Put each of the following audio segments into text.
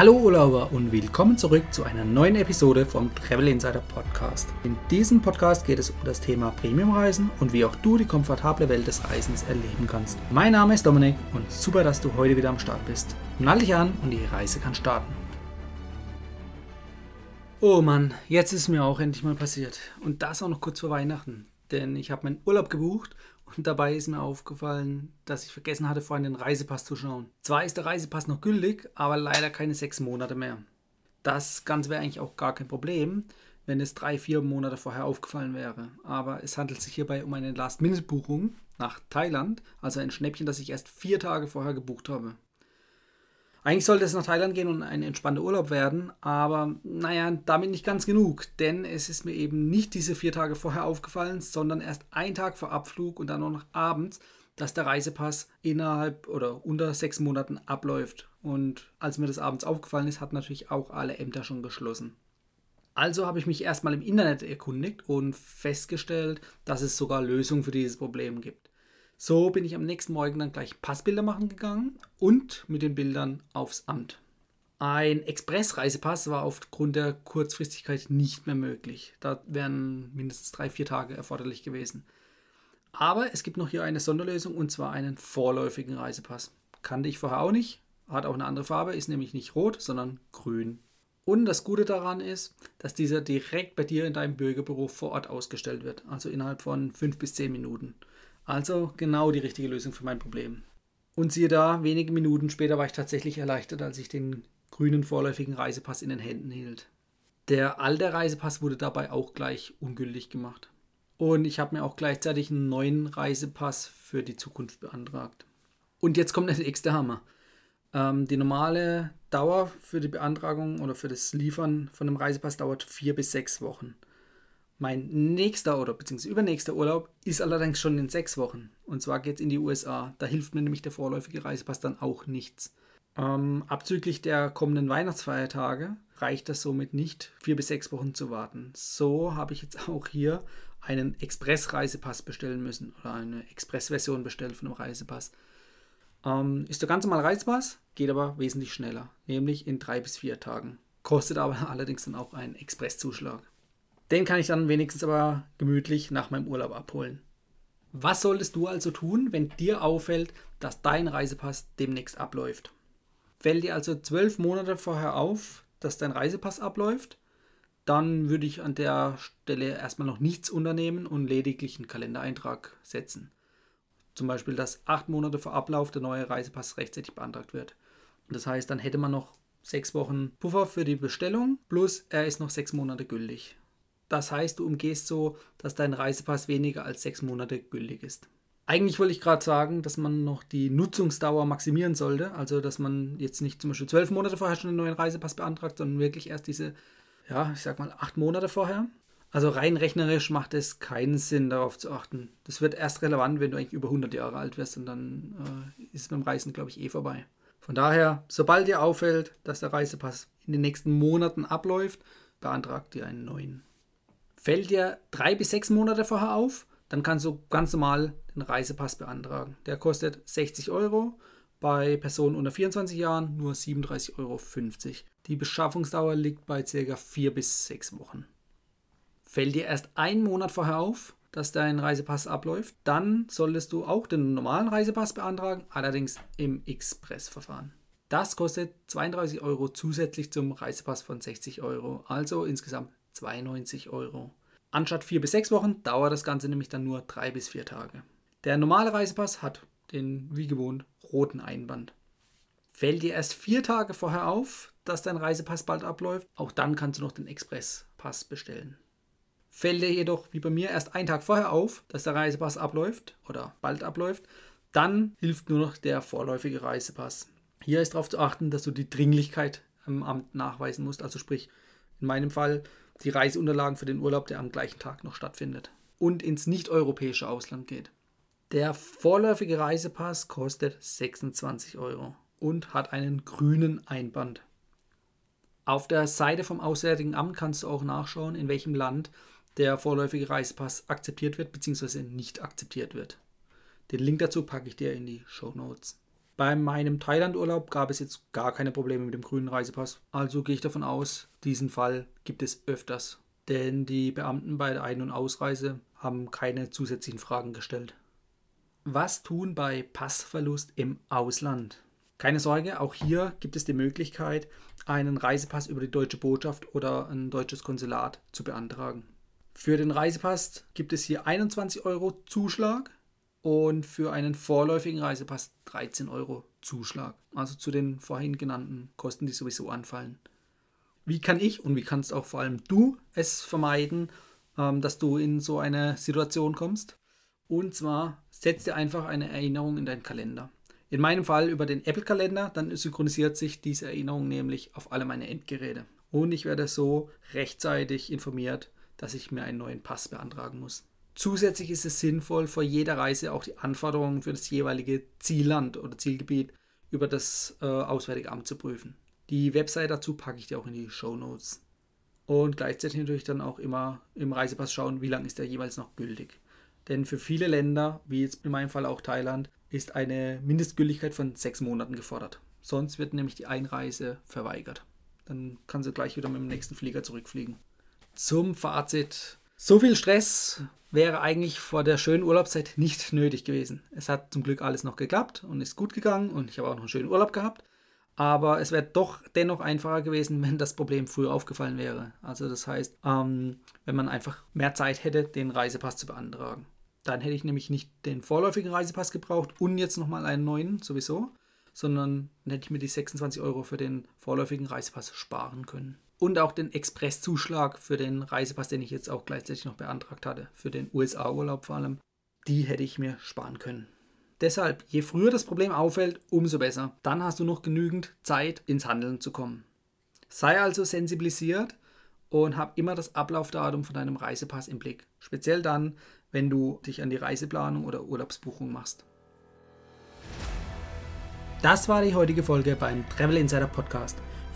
Hallo Urlauber und willkommen zurück zu einer neuen Episode vom Travel Insider Podcast. In diesem Podcast geht es um das Thema Premiumreisen und wie auch du die komfortable Welt des Reisens erleben kannst. Mein Name ist Dominik und super, dass du heute wieder am Start bist. Nall dich an und die Reise kann starten. Oh Mann, jetzt ist mir auch endlich mal passiert. Und das auch noch kurz vor Weihnachten. Denn ich habe meinen Urlaub gebucht und dabei ist mir aufgefallen, dass ich vergessen hatte, vorhin den Reisepass zu schauen. Zwar ist der Reisepass noch gültig, aber leider keine sechs Monate mehr. Das Ganze wäre eigentlich auch gar kein Problem, wenn es drei, vier Monate vorher aufgefallen wäre. Aber es handelt sich hierbei um eine Last-Minute-Buchung nach Thailand, also ein Schnäppchen, das ich erst vier Tage vorher gebucht habe. Eigentlich sollte es nach Thailand gehen und ein entspannter Urlaub werden, aber naja, damit nicht ganz genug, denn es ist mir eben nicht diese vier Tage vorher aufgefallen, sondern erst ein Tag vor Abflug und dann noch abends, dass der Reisepass innerhalb oder unter sechs Monaten abläuft. Und als mir das abends aufgefallen ist, hat natürlich auch alle Ämter schon geschlossen. Also habe ich mich erstmal im Internet erkundigt und festgestellt, dass es sogar Lösungen für dieses Problem gibt. So bin ich am nächsten Morgen dann gleich Passbilder machen gegangen und mit den Bildern aufs Amt. Ein Express-Reisepass war aufgrund der Kurzfristigkeit nicht mehr möglich. Da wären mindestens drei, vier Tage erforderlich gewesen. Aber es gibt noch hier eine Sonderlösung und zwar einen vorläufigen Reisepass. Kannte ich vorher auch nicht, hat auch eine andere Farbe, ist nämlich nicht rot, sondern grün. Und das Gute daran ist, dass dieser direkt bei dir in deinem Bürgerbüro vor Ort ausgestellt wird, also innerhalb von fünf bis zehn Minuten. Also genau die richtige Lösung für mein Problem. Und siehe da, wenige Minuten später war ich tatsächlich erleichtert, als ich den grünen vorläufigen Reisepass in den Händen hielt. Der alte Reisepass wurde dabei auch gleich ungültig gemacht. Und ich habe mir auch gleichzeitig einen neuen Reisepass für die Zukunft beantragt. Und jetzt kommt der nächste Hammer. Ähm, die normale Dauer für die Beantragung oder für das Liefern von einem Reisepass dauert vier bis sechs Wochen. Mein nächster oder beziehungsweise übernächster Urlaub ist allerdings schon in sechs Wochen. Und zwar geht es in die USA. Da hilft mir nämlich der vorläufige Reisepass dann auch nichts. Ähm, abzüglich der kommenden Weihnachtsfeiertage reicht das somit nicht, vier bis sechs Wochen zu warten. So habe ich jetzt auch hier einen Express-Reisepass bestellen müssen oder eine Express-Version bestellen von einem Reisepass. Ähm, ist der ganz normale Reisepass, geht aber wesentlich schneller, nämlich in drei bis vier Tagen. Kostet aber allerdings dann auch einen Expresszuschlag. Den kann ich dann wenigstens aber gemütlich nach meinem Urlaub abholen. Was solltest du also tun, wenn dir auffällt, dass dein Reisepass demnächst abläuft? Fällt dir also zwölf Monate vorher auf, dass dein Reisepass abläuft, dann würde ich an der Stelle erstmal noch nichts unternehmen und lediglich einen Kalendereintrag setzen. Zum Beispiel, dass acht Monate vor Ablauf der neue Reisepass rechtzeitig beantragt wird. Das heißt, dann hätte man noch sechs Wochen Puffer für die Bestellung, plus er ist noch sechs Monate gültig. Das heißt, du umgehst so, dass dein Reisepass weniger als sechs Monate gültig ist. Eigentlich wollte ich gerade sagen, dass man noch die Nutzungsdauer maximieren sollte. Also, dass man jetzt nicht zum Beispiel zwölf Monate vorher schon einen neuen Reisepass beantragt, sondern wirklich erst diese, ja, ich sag mal, acht Monate vorher. Also rein rechnerisch macht es keinen Sinn, darauf zu achten. Das wird erst relevant, wenn du eigentlich über 100 Jahre alt wirst und dann äh, ist es beim Reisen, glaube ich, eh vorbei. Von daher, sobald dir auffällt, dass der Reisepass in den nächsten Monaten abläuft, beantragt dir einen neuen. Fällt dir drei bis sechs Monate vorher auf, dann kannst du ganz normal den Reisepass beantragen. Der kostet 60 Euro, bei Personen unter 24 Jahren nur 37,50 Euro. Die Beschaffungsdauer liegt bei ca. vier bis sechs Wochen. Fällt dir erst einen Monat vorher auf, dass dein Reisepass abläuft, dann solltest du auch den normalen Reisepass beantragen, allerdings im Express-Verfahren. Das kostet 32 Euro zusätzlich zum Reisepass von 60 Euro, also insgesamt 92 Euro. Anstatt vier bis sechs Wochen dauert das Ganze nämlich dann nur drei bis vier Tage. Der normale Reisepass hat den, wie gewohnt, roten Einband. Fällt dir erst vier Tage vorher auf, dass dein Reisepass bald abläuft, auch dann kannst du noch den Expresspass bestellen. Fällt dir jedoch, wie bei mir, erst einen Tag vorher auf, dass der Reisepass abläuft oder bald abläuft, dann hilft nur noch der vorläufige Reisepass. Hier ist darauf zu achten, dass du die Dringlichkeit im Amt nachweisen musst, also sprich in meinem Fall die Reiseunterlagen für den Urlaub, der am gleichen Tag noch stattfindet und ins nicht-europäische Ausland geht. Der vorläufige Reisepass kostet 26 Euro und hat einen grünen Einband. Auf der Seite vom Auswärtigen Amt kannst du auch nachschauen, in welchem Land der vorläufige Reisepass akzeptiert wird bzw. nicht akzeptiert wird. Den Link dazu packe ich dir in die Show Notes. Bei meinem Thailand-Urlaub gab es jetzt gar keine Probleme mit dem grünen Reisepass. Also gehe ich davon aus, diesen Fall gibt es öfters. Denn die Beamten bei der Ein- und Ausreise haben keine zusätzlichen Fragen gestellt. Was tun bei Passverlust im Ausland? Keine Sorge, auch hier gibt es die Möglichkeit, einen Reisepass über die deutsche Botschaft oder ein deutsches Konsulat zu beantragen. Für den Reisepass gibt es hier 21 Euro Zuschlag und für einen vorläufigen Reisepass 13 Euro Zuschlag. Also zu den vorhin genannten Kosten, die sowieso anfallen. Wie kann ich und wie kannst auch vor allem du es vermeiden, ähm, dass du in so eine Situation kommst? Und zwar setz dir einfach eine Erinnerung in deinen Kalender. In meinem Fall über den Apple-Kalender, dann synchronisiert sich diese Erinnerung nämlich auf alle meine Endgeräte. Und ich werde so rechtzeitig informiert, dass ich mir einen neuen Pass beantragen muss. Zusätzlich ist es sinnvoll, vor jeder Reise auch die Anforderungen für das jeweilige Zielland oder Zielgebiet über das äh, Auswärtige Amt zu prüfen. Die Website dazu packe ich dir auch in die Show Notes. Und gleichzeitig natürlich dann auch immer im Reisepass schauen, wie lange ist der jeweils noch gültig. Denn für viele Länder, wie jetzt in meinem Fall auch Thailand, ist eine Mindestgültigkeit von sechs Monaten gefordert. Sonst wird nämlich die Einreise verweigert. Dann kannst du gleich wieder mit dem nächsten Flieger zurückfliegen. Zum Fazit. So viel Stress wäre eigentlich vor der schönen Urlaubszeit nicht nötig gewesen. Es hat zum Glück alles noch geklappt und ist gut gegangen und ich habe auch noch einen schönen Urlaub gehabt. Aber es wäre doch dennoch einfacher gewesen, wenn das Problem früher aufgefallen wäre. Also das heißt, ähm, wenn man einfach mehr Zeit hätte, den Reisepass zu beantragen. Dann hätte ich nämlich nicht den vorläufigen Reisepass gebraucht und jetzt nochmal einen neuen sowieso, sondern dann hätte ich mir die 26 Euro für den vorläufigen Reisepass sparen können und auch den Expresszuschlag für den Reisepass, den ich jetzt auch gleichzeitig noch beantragt hatte, für den USA-Urlaub vor allem, die hätte ich mir sparen können. Deshalb, je früher das Problem auffällt, umso besser. Dann hast du noch genügend Zeit, ins Handeln zu kommen. Sei also sensibilisiert und hab immer das Ablaufdatum von deinem Reisepass im Blick. Speziell dann, wenn du dich an die Reiseplanung oder Urlaubsbuchung machst. Das war die heutige Folge beim Travel Insider Podcast.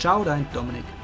Ciao, dein Dominik.